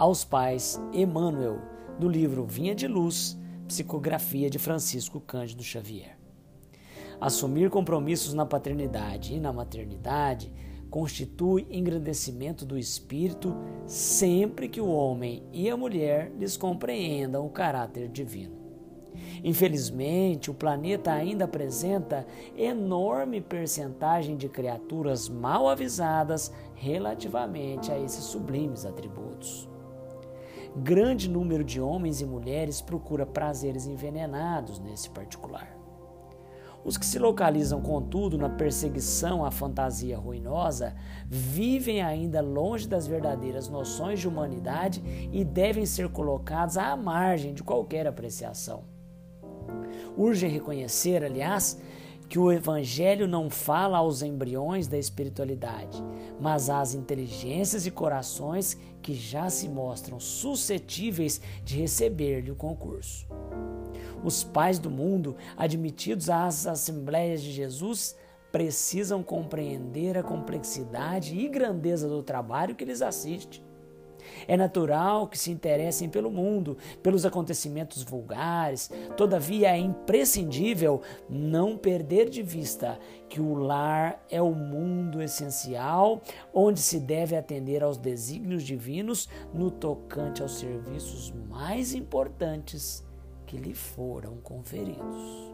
aos pais Emmanuel, do livro Vinha de Luz, psicografia de Francisco Cândido Xavier. Assumir compromissos na paternidade e na maternidade constitui engrandecimento do espírito sempre que o homem e a mulher lhes compreendam o caráter divino. Infelizmente, o planeta ainda apresenta enorme percentagem de criaturas mal avisadas relativamente a esses sublimes atributos. Grande número de homens e mulheres procura prazeres envenenados nesse particular. Os que se localizam, contudo, na perseguição à fantasia ruinosa vivem ainda longe das verdadeiras noções de humanidade e devem ser colocados à margem de qualquer apreciação. Urge reconhecer, aliás, que o Evangelho não fala aos embriões da espiritualidade, mas às inteligências e corações que já se mostram suscetíveis de receber-lhe o concurso. Os pais do mundo, admitidos às Assembleias de Jesus, precisam compreender a complexidade e grandeza do trabalho que lhes assiste. É natural que se interessem pelo mundo, pelos acontecimentos vulgares, todavia é imprescindível não perder de vista que o lar é o mundo essencial onde se deve atender aos desígnios divinos no tocante aos serviços mais importantes que lhe foram conferidos.